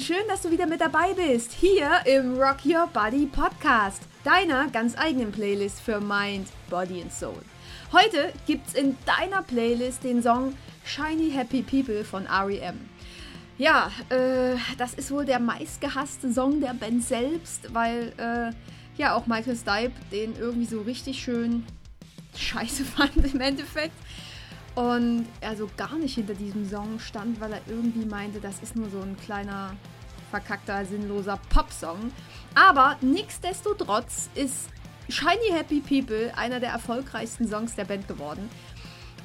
schön, dass du wieder mit dabei bist, hier im Rock Your Body Podcast, deiner ganz eigenen Playlist für Mind, Body and Soul. Heute gibt's in deiner Playlist den Song Shiny Happy People von REM. Ja, äh, das ist wohl der meistgehasste Song der Band selbst, weil äh, ja auch Michael Stipe den irgendwie so richtig schön scheiße fand im Endeffekt und er so gar nicht hinter diesem Song stand, weil er irgendwie meinte, das ist nur so ein kleiner, verkackter, sinnloser Popsong. Aber nichtsdestotrotz ist Shiny Happy People einer der erfolgreichsten Songs der Band geworden.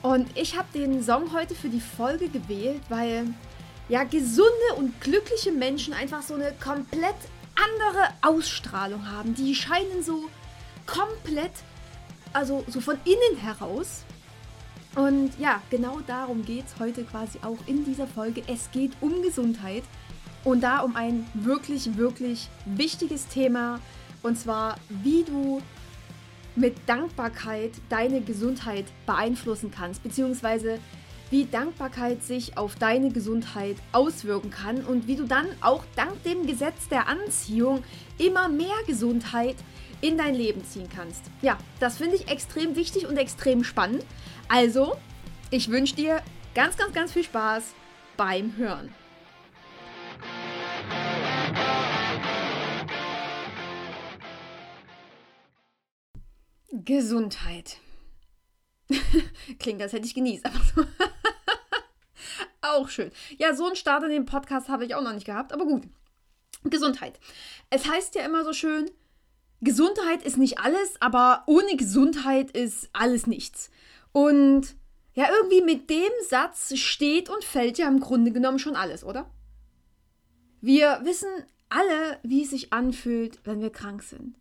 Und ich habe den Song heute für die Folge gewählt, weil ja gesunde und glückliche Menschen einfach so eine komplett andere Ausstrahlung haben. Die scheinen so komplett, also so von innen heraus und ja, genau darum geht es heute quasi auch in dieser Folge. Es geht um Gesundheit und da um ein wirklich, wirklich wichtiges Thema. Und zwar, wie du mit Dankbarkeit deine Gesundheit beeinflussen kannst, beziehungsweise wie Dankbarkeit sich auf deine Gesundheit auswirken kann und wie du dann auch dank dem Gesetz der Anziehung immer mehr Gesundheit in dein Leben ziehen kannst. Ja, das finde ich extrem wichtig und extrem spannend. Also, ich wünsche dir ganz, ganz, ganz viel Spaß beim Hören. Gesundheit. Klingt, als hätte ich genießt, aber so. auch schön. Ja, so einen Start in den Podcast habe ich auch noch nicht gehabt, aber gut. Gesundheit. Es heißt ja immer so schön, Gesundheit ist nicht alles, aber ohne Gesundheit ist alles nichts. Und ja, irgendwie mit dem Satz steht und fällt ja im Grunde genommen schon alles, oder? Wir wissen alle, wie es sich anfühlt, wenn wir krank sind.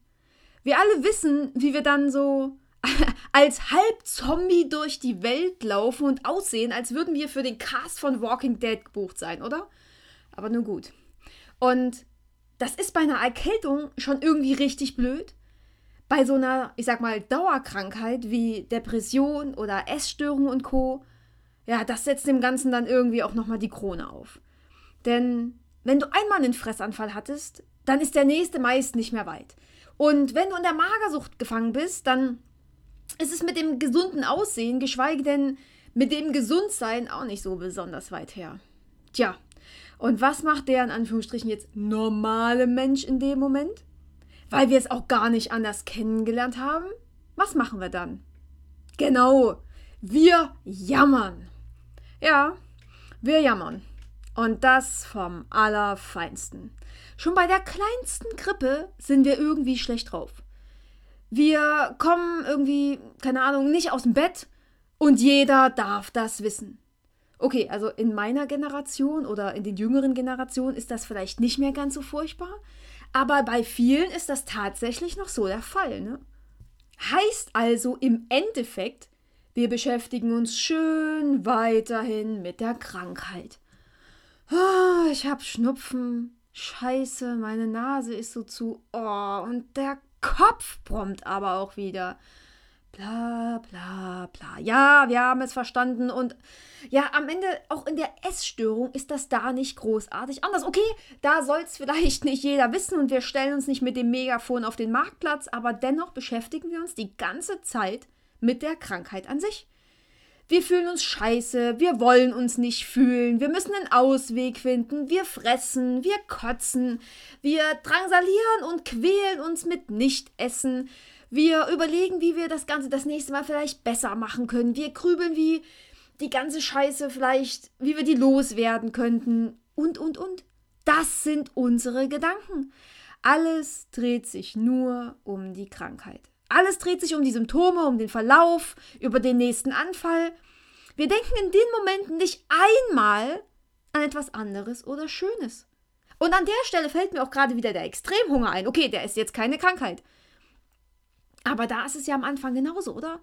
Wir alle wissen, wie wir dann so als Halbzombie durch die Welt laufen und aussehen, als würden wir für den Cast von Walking Dead gebucht sein, oder? Aber nun gut. Und das ist bei einer Erkältung schon irgendwie richtig blöd bei so einer, ich sag mal, Dauerkrankheit wie Depression oder Essstörung und Co., ja, das setzt dem Ganzen dann irgendwie auch nochmal die Krone auf. Denn wenn du einmal einen Fressanfall hattest, dann ist der nächste meist nicht mehr weit. Und wenn du in der Magersucht gefangen bist, dann ist es mit dem gesunden Aussehen, geschweige denn mit dem Gesundsein, auch nicht so besonders weit her. Tja, und was macht der in Anführungsstrichen jetzt normale Mensch in dem Moment? weil wir es auch gar nicht anders kennengelernt haben, was machen wir dann? Genau, wir jammern. Ja, wir jammern. Und das vom Allerfeinsten. Schon bei der kleinsten Grippe sind wir irgendwie schlecht drauf. Wir kommen irgendwie, keine Ahnung, nicht aus dem Bett und jeder darf das wissen. Okay, also in meiner Generation oder in den jüngeren Generationen ist das vielleicht nicht mehr ganz so furchtbar. Aber bei vielen ist das tatsächlich noch so der Fall. Ne? Heißt also im Endeffekt, wir beschäftigen uns schön weiterhin mit der Krankheit. Oh, ich hab Schnupfen. Scheiße, meine Nase ist so zu. Oh, und der Kopf brummt aber auch wieder. Bla bla bla. Ja, wir haben es verstanden und ja, am Ende auch in der Essstörung ist das da nicht großartig anders. Okay, da soll es vielleicht nicht jeder wissen und wir stellen uns nicht mit dem Megafon auf den Marktplatz, aber dennoch beschäftigen wir uns die ganze Zeit mit der Krankheit an sich. Wir fühlen uns scheiße, wir wollen uns nicht fühlen, wir müssen einen Ausweg finden, wir fressen, wir kotzen, wir drangsalieren und quälen uns mit Nichtessen. Wir überlegen, wie wir das Ganze das nächste Mal vielleicht besser machen können. Wir grübeln, wie die ganze Scheiße vielleicht, wie wir die loswerden könnten. Und, und, und. Das sind unsere Gedanken. Alles dreht sich nur um die Krankheit. Alles dreht sich um die Symptome, um den Verlauf, über den nächsten Anfall. Wir denken in den Momenten nicht einmal an etwas anderes oder Schönes. Und an der Stelle fällt mir auch gerade wieder der Extremhunger ein. Okay, der ist jetzt keine Krankheit. Aber da ist es ja am Anfang genauso, oder?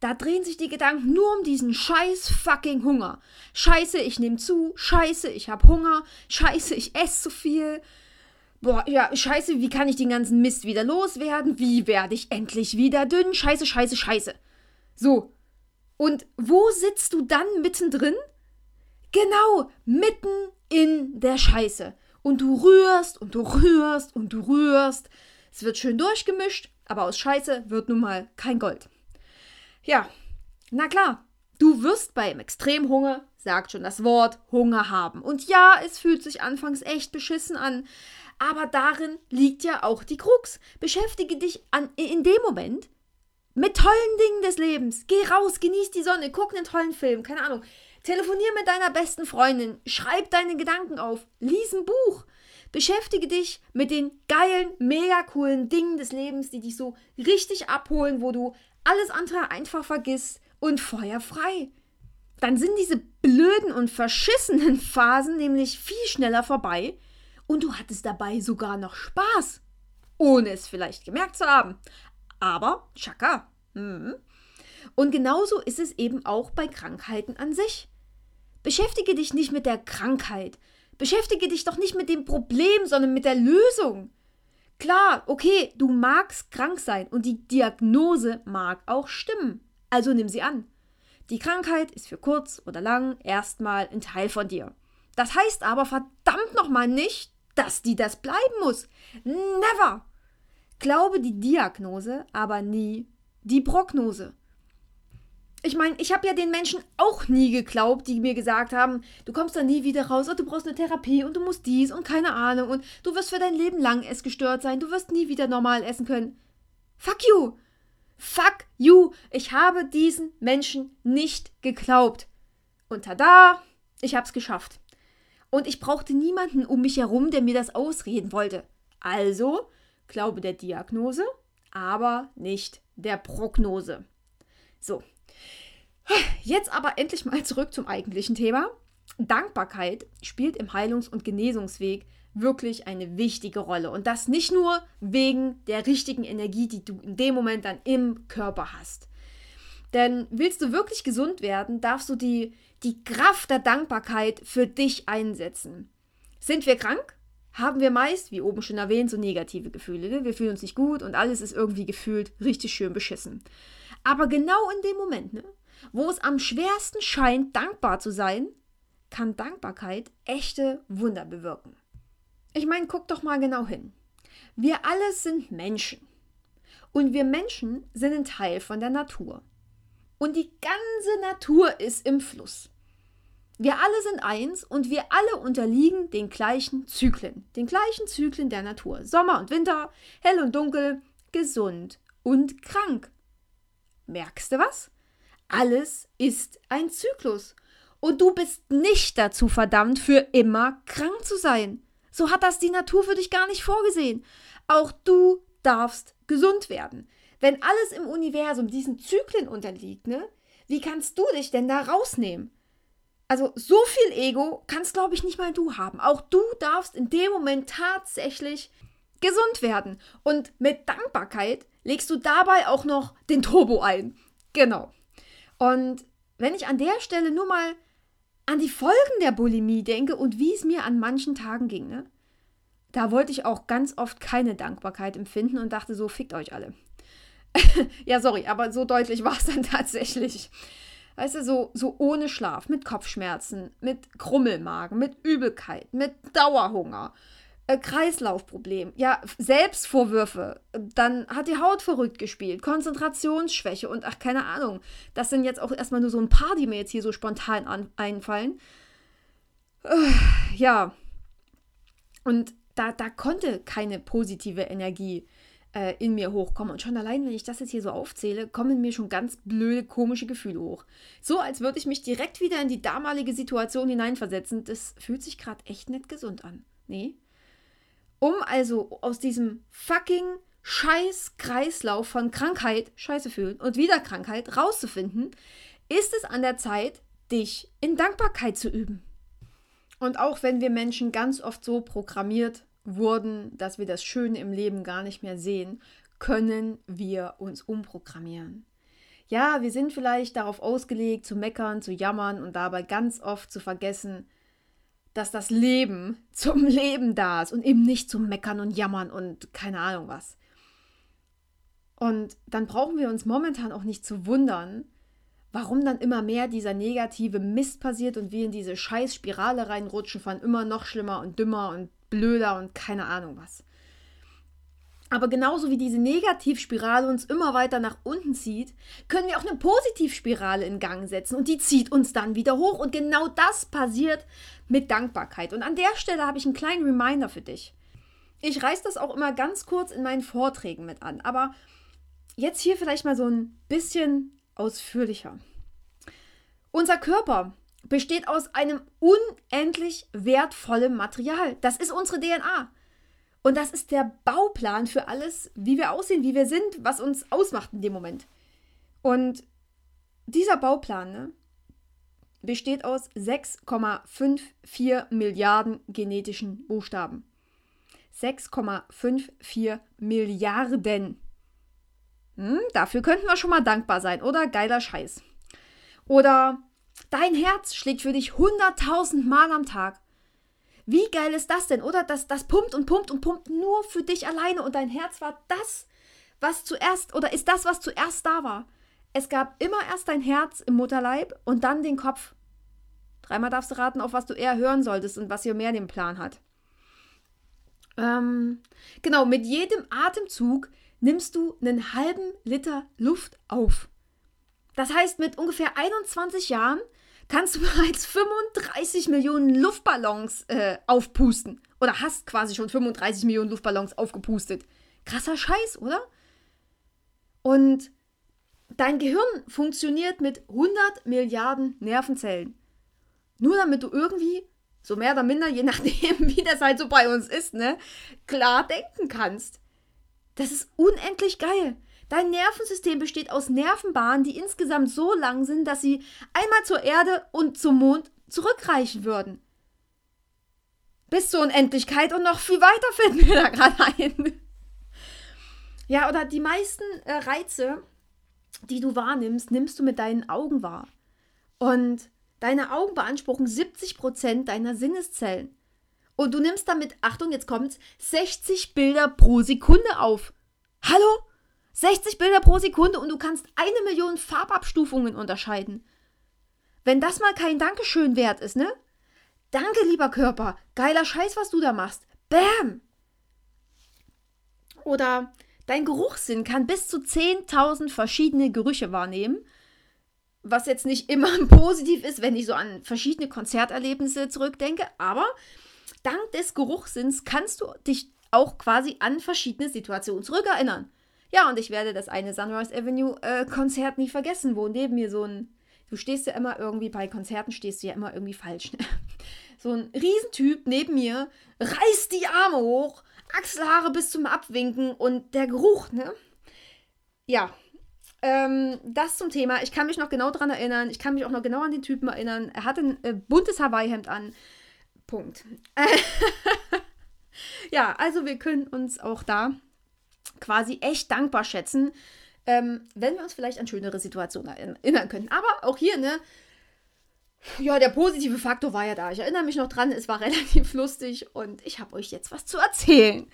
Da drehen sich die Gedanken nur um diesen scheiß fucking Hunger. Scheiße, ich nehme zu. Scheiße, ich habe Hunger. Scheiße, ich esse zu viel. Boah, ja, scheiße, wie kann ich den ganzen Mist wieder loswerden? Wie werde ich endlich wieder dünn? Scheiße, scheiße, scheiße. So. Und wo sitzt du dann mittendrin? Genau, mitten in der Scheiße. Und du rührst und du rührst und du rührst. Es wird schön durchgemischt, aber aus Scheiße wird nun mal kein Gold. Ja, na klar, du wirst beim Extremhunger, sagt schon das Wort, Hunger haben. Und ja, es fühlt sich anfangs echt beschissen an, aber darin liegt ja auch die Krux. Beschäftige dich an, in dem Moment mit tollen Dingen des Lebens. Geh raus, genieß die Sonne, guck einen tollen Film, keine Ahnung. Telefonier mit deiner besten Freundin, schreib deine Gedanken auf, lies ein Buch. Beschäftige dich mit den geilen, mega coolen Dingen des Lebens, die dich so richtig abholen, wo du alles andere einfach vergisst und Feuer frei. Dann sind diese blöden und verschissenen Phasen nämlich viel schneller vorbei und du hattest dabei sogar noch Spaß, ohne es vielleicht gemerkt zu haben. Aber, tschakka. Mhm. Und genauso ist es eben auch bei Krankheiten an sich. Beschäftige dich nicht mit der Krankheit. Beschäftige dich doch nicht mit dem Problem, sondern mit der Lösung. Klar, okay, du magst krank sein und die Diagnose mag auch stimmen. Also nimm sie an. Die Krankheit ist für kurz oder lang erstmal ein Teil von dir. Das heißt aber verdammt nochmal nicht, dass die das bleiben muss. Never! Glaube die Diagnose, aber nie die Prognose. Ich meine, ich habe ja den Menschen auch nie geglaubt, die mir gesagt haben, du kommst da nie wieder raus und du brauchst eine Therapie und du musst dies und keine Ahnung und du wirst für dein Leben lang essgestört sein, du wirst nie wieder normal essen können. Fuck you! Fuck you! Ich habe diesen Menschen nicht geglaubt. Und tada, ich hab's geschafft. Und ich brauchte niemanden um mich herum, der mir das ausreden wollte. Also glaube der Diagnose, aber nicht der Prognose. So, Jetzt aber endlich mal zurück zum eigentlichen Thema. Dankbarkeit spielt im Heilungs- und Genesungsweg wirklich eine wichtige Rolle. Und das nicht nur wegen der richtigen Energie, die du in dem Moment dann im Körper hast. Denn willst du wirklich gesund werden, darfst du die, die Kraft der Dankbarkeit für dich einsetzen. Sind wir krank? Haben wir meist, wie oben schon erwähnt, so negative Gefühle. Ne? Wir fühlen uns nicht gut und alles ist irgendwie gefühlt richtig schön beschissen. Aber genau in dem Moment, ne, wo es am schwersten scheint, dankbar zu sein, kann Dankbarkeit echte Wunder bewirken. Ich meine, guck doch mal genau hin. Wir alle sind Menschen. Und wir Menschen sind ein Teil von der Natur. Und die ganze Natur ist im Fluss. Wir alle sind eins und wir alle unterliegen den gleichen Zyklen, den gleichen Zyklen der Natur. Sommer und Winter, hell und dunkel, gesund und krank. Merkst du was? Alles ist ein Zyklus. Und du bist nicht dazu verdammt, für immer krank zu sein. So hat das die Natur für dich gar nicht vorgesehen. Auch du darfst gesund werden. Wenn alles im Universum diesen Zyklen unterliegt, ne, wie kannst du dich denn da rausnehmen? Also so viel Ego kannst, glaube ich, nicht mal du haben. Auch du darfst in dem Moment tatsächlich gesund werden. Und mit Dankbarkeit legst du dabei auch noch den Turbo ein. Genau. Und wenn ich an der Stelle nur mal an die Folgen der Bulimie denke und wie es mir an manchen Tagen ging, ne? Da wollte ich auch ganz oft keine Dankbarkeit empfinden und dachte so, fickt euch alle. ja, sorry, aber so deutlich war es dann tatsächlich. Weißt du, so, so ohne Schlaf, mit Kopfschmerzen, mit Krummelmagen, mit Übelkeit, mit Dauerhunger, äh, Kreislaufproblem, ja, Selbstvorwürfe, dann hat die Haut verrückt gespielt, Konzentrationsschwäche und ach, keine Ahnung. Das sind jetzt auch erstmal nur so ein paar, die mir jetzt hier so spontan an, einfallen. Äh, ja. Und da, da konnte keine positive Energie äh, in mir hochkommen. Und schon allein, wenn ich das jetzt hier so aufzähle, kommen mir schon ganz blöde, komische Gefühle hoch. So, als würde ich mich direkt wieder in die damalige Situation hineinversetzen. Das fühlt sich gerade echt nicht gesund an. Nee, um also aus diesem fucking Scheiß-Kreislauf von Krankheit, Scheiße fühlen und wieder Krankheit rauszufinden, ist es an der Zeit, dich in Dankbarkeit zu üben. Und auch wenn wir Menschen ganz oft so programmiert wurden, dass wir das Schöne im Leben gar nicht mehr sehen, können wir uns umprogrammieren. Ja, wir sind vielleicht darauf ausgelegt, zu meckern, zu jammern und dabei ganz oft zu vergessen, dass das Leben zum Leben da ist und eben nicht zum Meckern und Jammern und keine Ahnung was. Und dann brauchen wir uns momentan auch nicht zu wundern, warum dann immer mehr dieser negative Mist passiert und wir in diese scheiß Spirale reinrutschen von immer noch schlimmer und dümmer und blöder und keine Ahnung was. Aber genauso wie diese Negativspirale uns immer weiter nach unten zieht, können wir auch eine Positivspirale in Gang setzen und die zieht uns dann wieder hoch. Und genau das passiert mit Dankbarkeit. Und an der Stelle habe ich einen kleinen Reminder für dich. Ich reiße das auch immer ganz kurz in meinen Vorträgen mit an, aber jetzt hier vielleicht mal so ein bisschen ausführlicher. Unser Körper besteht aus einem unendlich wertvollen Material. Das ist unsere DNA. Und das ist der Bauplan für alles, wie wir aussehen, wie wir sind, was uns ausmacht in dem Moment. Und dieser Bauplan ne, besteht aus 6,54 Milliarden genetischen Buchstaben. 6,54 Milliarden. Hm, dafür könnten wir schon mal dankbar sein, oder? Geiler Scheiß. Oder dein Herz schlägt für dich 100.000 Mal am Tag. Wie geil ist das denn, oder? Das, das pumpt und pumpt und pumpt nur für dich alleine und dein Herz war das, was zuerst, oder ist das, was zuerst da war. Es gab immer erst dein Herz im Mutterleib und dann den Kopf. Dreimal darfst du raten, auf was du eher hören solltest und was hier mehr den Plan hat. Ähm, genau, mit jedem Atemzug nimmst du einen halben Liter Luft auf. Das heißt, mit ungefähr 21 Jahren kannst du bereits 35 Millionen Luftballons äh, aufpusten. Oder hast quasi schon 35 Millionen Luftballons aufgepustet. Krasser Scheiß, oder? Und dein Gehirn funktioniert mit 100 Milliarden Nervenzellen. Nur damit du irgendwie, so mehr oder minder, je nachdem, wie das halt so bei uns ist, ne, klar denken kannst. Das ist unendlich geil. Dein Nervensystem besteht aus Nervenbahnen, die insgesamt so lang sind, dass sie einmal zur Erde und zum Mond zurückreichen würden. Bis zur Unendlichkeit und noch viel weiter finden wir da gerade ein. Ja, oder die meisten äh, Reize, die du wahrnimmst, nimmst du mit deinen Augen wahr. Und deine Augen beanspruchen 70% deiner Sinneszellen. Und du nimmst damit, Achtung, jetzt kommt's, 60 Bilder pro Sekunde auf. Hallo? 60 Bilder pro Sekunde und du kannst eine Million Farbabstufungen unterscheiden. Wenn das mal kein Dankeschön wert ist, ne? Danke, lieber Körper. Geiler Scheiß, was du da machst. Bam! Oder dein Geruchssinn kann bis zu 10.000 verschiedene Gerüche wahrnehmen. Was jetzt nicht immer positiv ist, wenn ich so an verschiedene Konzerterlebnisse zurückdenke, aber dank des Geruchssinns kannst du dich auch quasi an verschiedene Situationen zurückerinnern. Ja, und ich werde das eine Sunrise Avenue äh, Konzert nie vergessen, wo neben mir so ein, du stehst ja immer irgendwie, bei Konzerten stehst du ja immer irgendwie falsch, ne? So ein Riesentyp neben mir reißt die Arme hoch, Achselhaare bis zum Abwinken und der Geruch, ne? Ja, ähm, das zum Thema. Ich kann mich noch genau daran erinnern. Ich kann mich auch noch genau an den Typen erinnern. Er hatte ein äh, buntes Hawaii-Hemd an. Punkt. ja, also wir können uns auch da quasi echt dankbar schätzen, ähm, wenn wir uns vielleicht an schönere Situationen erinnern können. Aber auch hier, ne? Ja, der positive Faktor war ja da. Ich erinnere mich noch dran, es war relativ lustig und ich habe euch jetzt was zu erzählen.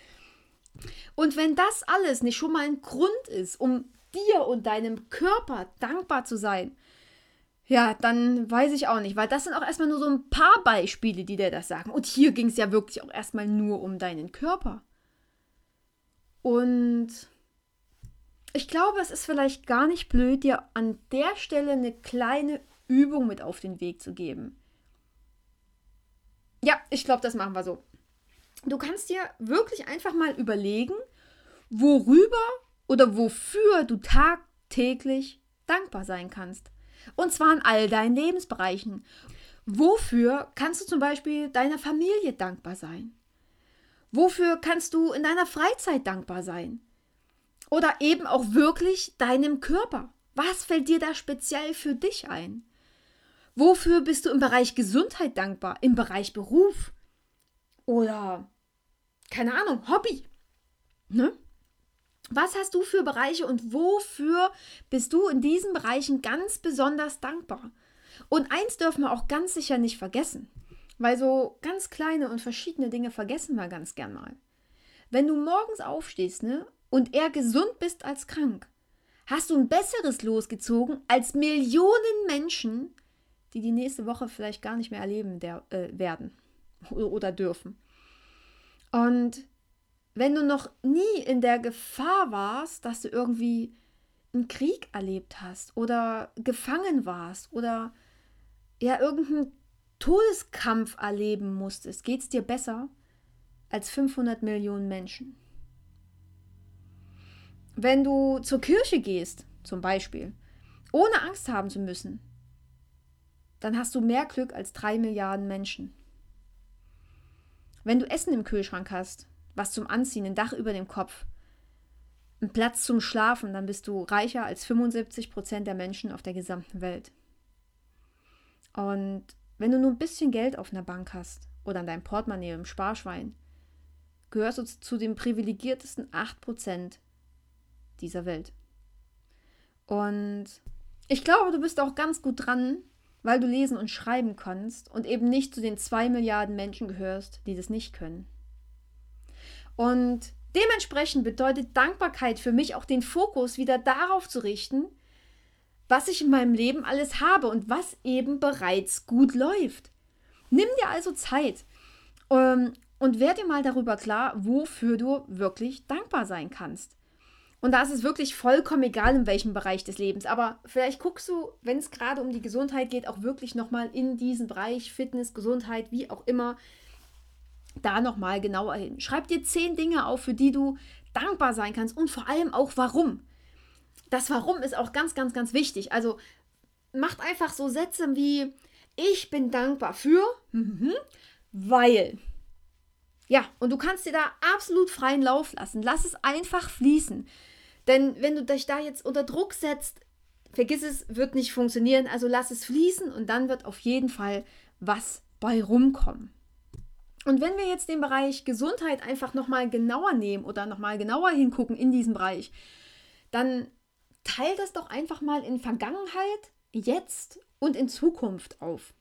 Und wenn das alles nicht schon mal ein Grund ist, um dir und deinem Körper dankbar zu sein, ja, dann weiß ich auch nicht, weil das sind auch erstmal nur so ein paar Beispiele, die dir das sagen. Und hier ging es ja wirklich auch erstmal nur um deinen Körper. Und ich glaube, es ist vielleicht gar nicht blöd, dir an der Stelle eine kleine Übung mit auf den Weg zu geben. Ja, ich glaube, das machen wir so. Du kannst dir wirklich einfach mal überlegen, worüber oder wofür du tagtäglich dankbar sein kannst. Und zwar in all deinen Lebensbereichen. Wofür kannst du zum Beispiel deiner Familie dankbar sein? Wofür kannst du in deiner Freizeit dankbar sein? Oder eben auch wirklich deinem Körper. Was fällt dir da speziell für dich ein? Wofür bist du im Bereich Gesundheit dankbar? Im Bereich Beruf? Oder, keine Ahnung, Hobby? Ne? Was hast du für Bereiche und wofür bist du in diesen Bereichen ganz besonders dankbar? Und eins dürfen wir auch ganz sicher nicht vergessen, weil so ganz kleine und verschiedene Dinge vergessen wir ganz gern mal. Wenn du morgens aufstehst ne, und eher gesund bist als krank, hast du ein besseres losgezogen als Millionen Menschen, die die nächste Woche vielleicht gar nicht mehr erleben der, äh, werden oder dürfen. Und wenn du noch nie in der Gefahr warst, dass du irgendwie einen Krieg erlebt hast oder gefangen warst oder ja irgendeinen Todeskampf erleben musstest, geht es dir besser als 500 Millionen Menschen. Wenn du zur Kirche gehst, zum Beispiel, ohne Angst haben zu müssen, dann hast du mehr Glück als drei Milliarden Menschen. Wenn du Essen im Kühlschrank hast, was zum Anziehen, ein Dach über dem Kopf, einen Platz zum Schlafen, dann bist du reicher als 75 Prozent der Menschen auf der gesamten Welt. Und wenn du nur ein bisschen Geld auf einer Bank hast oder an deinem Portemonnaie im Sparschwein, gehörst du zu den privilegiertesten 8 Prozent dieser Welt. Und ich glaube, du bist auch ganz gut dran, weil du lesen und schreiben kannst und eben nicht zu den 2 Milliarden Menschen gehörst, die das nicht können. Und dementsprechend bedeutet Dankbarkeit für mich auch den Fokus wieder darauf zu richten, was ich in meinem Leben alles habe und was eben bereits gut läuft. Nimm dir also Zeit ähm, und werde dir mal darüber klar, wofür du wirklich dankbar sein kannst. Und da ist es wirklich vollkommen egal, in welchem Bereich des Lebens. Aber vielleicht guckst du, wenn es gerade um die Gesundheit geht, auch wirklich nochmal in diesen Bereich Fitness, Gesundheit, wie auch immer, da nochmal genauer hin. Schreib dir zehn Dinge auf, für die du dankbar sein kannst und vor allem auch warum. Das Warum ist auch ganz, ganz, ganz wichtig. Also macht einfach so Sätze wie, ich bin dankbar für, mhm, weil. Ja, und du kannst dir da absolut freien Lauf lassen. Lass es einfach fließen. Denn wenn du dich da jetzt unter Druck setzt, vergiss es, wird nicht funktionieren. Also lass es fließen und dann wird auf jeden Fall was bei rumkommen. Und wenn wir jetzt den Bereich Gesundheit einfach nochmal genauer nehmen oder nochmal genauer hingucken in diesem Bereich, dann teil das doch einfach mal in Vergangenheit, jetzt und in Zukunft auf.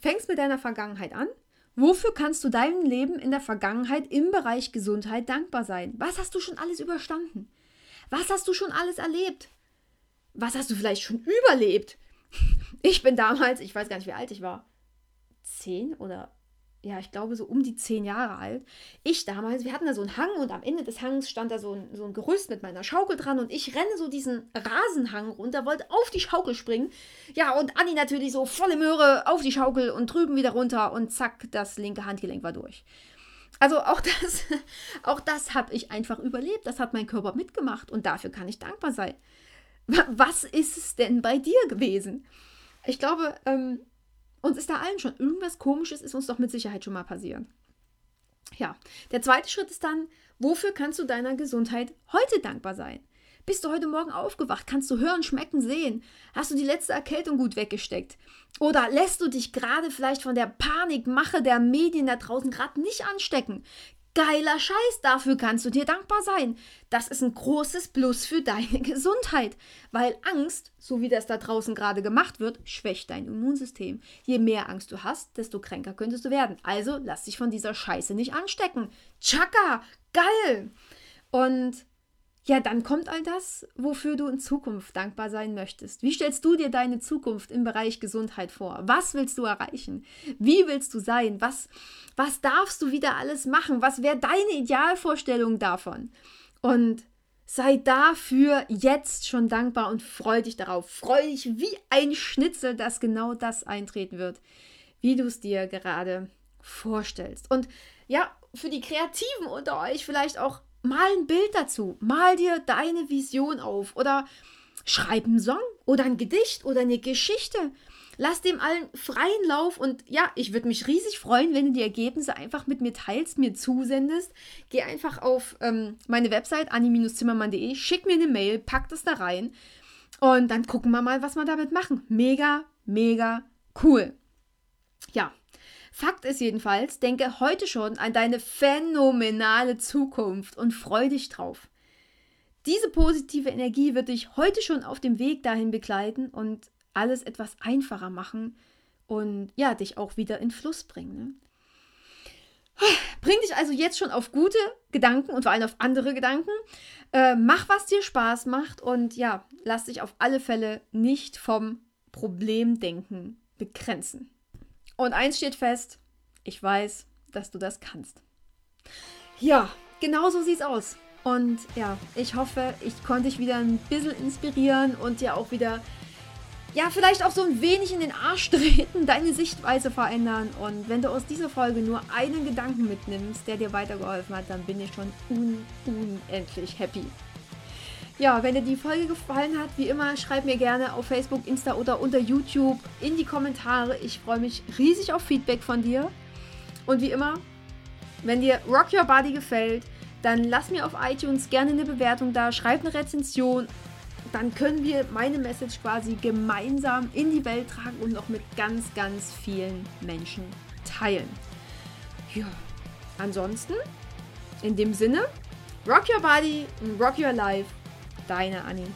Fängst mit deiner Vergangenheit an. Wofür kannst du deinem Leben in der Vergangenheit im Bereich Gesundheit dankbar sein? Was hast du schon alles überstanden? Was hast du schon alles erlebt? Was hast du vielleicht schon überlebt? Ich bin damals, ich weiß gar nicht, wie alt ich war, zehn oder ja, ich glaube, so um die zehn Jahre alt. Ich damals, wir hatten da so einen Hang und am Ende des Hangs stand da so ein, so ein Gerüst mit meiner Schaukel dran und ich renne so diesen Rasenhang runter, wollte auf die Schaukel springen. Ja, und Anni natürlich so volle Möhre auf die Schaukel und drüben wieder runter und zack, das linke Handgelenk war durch. Also auch das, auch das habe ich einfach überlebt. Das hat mein Körper mitgemacht und dafür kann ich dankbar sein. Was ist es denn bei dir gewesen? Ich glaube, ähm, uns ist da allen schon irgendwas Komisches, ist uns doch mit Sicherheit schon mal passiert. Ja, der zweite Schritt ist dann, wofür kannst du deiner Gesundheit heute dankbar sein? Bist du heute Morgen aufgewacht? Kannst du hören, schmecken, sehen? Hast du die letzte Erkältung gut weggesteckt? Oder lässt du dich gerade vielleicht von der Panikmache der Medien da draußen gerade nicht anstecken? Geiler Scheiß, dafür kannst du dir dankbar sein. Das ist ein großes Plus für deine Gesundheit, weil Angst, so wie das da draußen gerade gemacht wird, schwächt dein Immunsystem. Je mehr Angst du hast, desto kränker könntest du werden. Also lass dich von dieser Scheiße nicht anstecken. Chaka, geil! Und ja, dann kommt all das, wofür du in Zukunft dankbar sein möchtest. Wie stellst du dir deine Zukunft im Bereich Gesundheit vor? Was willst du erreichen? Wie willst du sein? Was, was darfst du wieder alles machen? Was wäre deine Idealvorstellung davon? Und sei dafür jetzt schon dankbar und freu dich darauf. Freu dich wie ein Schnitzel, dass genau das eintreten wird, wie du es dir gerade vorstellst. Und ja, für die Kreativen unter euch vielleicht auch mal ein Bild dazu, mal dir deine Vision auf oder schreib einen Song oder ein Gedicht oder eine Geschichte. Lass dem allen freien Lauf und ja, ich würde mich riesig freuen, wenn du die Ergebnisse einfach mit mir teilst, mir zusendest. Geh einfach auf ähm, meine Website anni-zimmermann.de, schick mir eine Mail, pack das da rein und dann gucken wir mal, was wir damit machen. Mega, mega cool. Ja, Fakt ist jedenfalls, denke heute schon an deine phänomenale Zukunft und freu dich drauf. Diese positive Energie wird dich heute schon auf dem Weg dahin begleiten und alles etwas einfacher machen und ja, dich auch wieder in Fluss bringen. Ne? Bring dich also jetzt schon auf gute Gedanken und vor allem auf andere Gedanken. Äh, mach, was dir Spaß macht und ja, lass dich auf alle Fälle nicht vom Problemdenken begrenzen. Und eins steht fest, ich weiß, dass du das kannst. Ja, genau so sieht's aus. Und ja, ich hoffe, ich konnte dich wieder ein bisschen inspirieren und dir auch wieder, ja, vielleicht auch so ein wenig in den Arsch treten, deine Sichtweise verändern. Und wenn du aus dieser Folge nur einen Gedanken mitnimmst, der dir weitergeholfen hat, dann bin ich schon un unendlich happy. Ja, wenn dir die Folge gefallen hat, wie immer, schreib mir gerne auf Facebook, Insta oder unter YouTube in die Kommentare. Ich freue mich riesig auf Feedback von dir. Und wie immer, wenn dir Rock Your Body gefällt, dann lass mir auf iTunes gerne eine Bewertung da, schreib eine Rezension. Dann können wir meine Message quasi gemeinsam in die Welt tragen und noch mit ganz, ganz vielen Menschen teilen. Ja, ansonsten, in dem Sinne, Rock Your Body Rock Your Life Deine Annie.